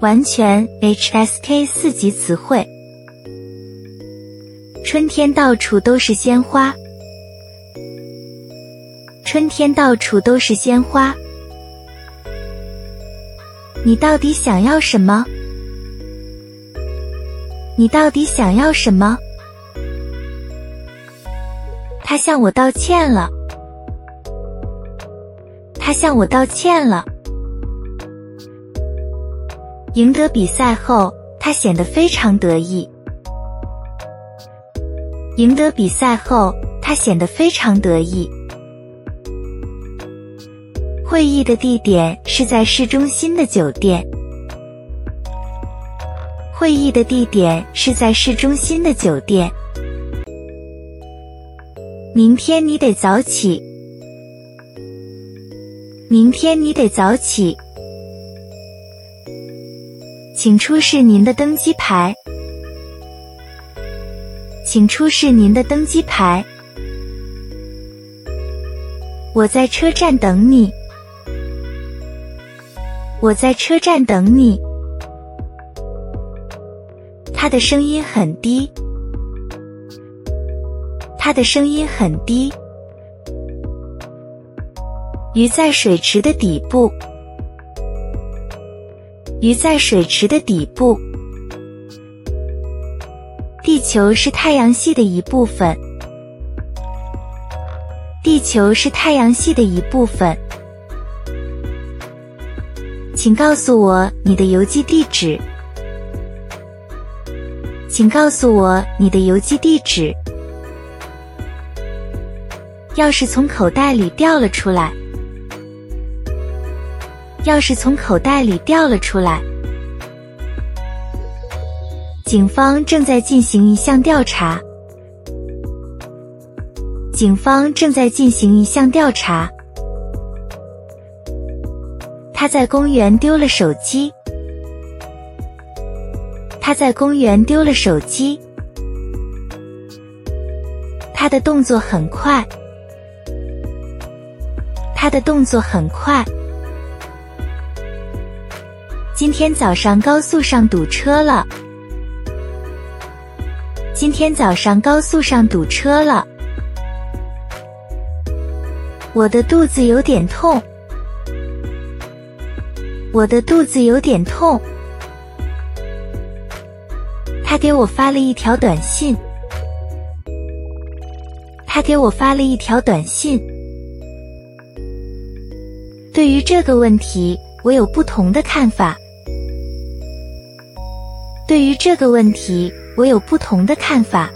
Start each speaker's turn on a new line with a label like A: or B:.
A: 完全 HSK 四级词汇。春天到处都是鲜花，春天到处都是鲜花。你到底想要什么？你到底想要什么？他向我道歉了。他向我道歉了。赢得比赛后，他显得非常得意。赢得比赛后，他显得非常得意。会议的地点是在市中心的酒店。会议的地点是在市中心的酒店。明天你得早起。明天你得早起。请出示您的登机牌。请出示您的登机牌。我在车站等你。我在车站等你。他的声音很低。他的声音很低。鱼在水池的底部。鱼在水池的底部。地球是太阳系的一部分。地球是太阳系的一部分。请告诉我你的邮寄地址。请告诉我你的邮寄地址。钥匙从口袋里掉了出来。钥匙从口袋里掉了出来。警方正在进行一项调查。警方正在进行一项调查。他在公园丢了手机。他在公园丢了手机。他的动作很快。他的动作很快。今天早上高速上堵车了。今天早上高速上堵车了。我的肚子有点痛。我的肚子有点痛。他给我发了一条短信。他给我发了一条短信。对于这个问题，我有不同的看法。对于这个问题，我有不同的看法。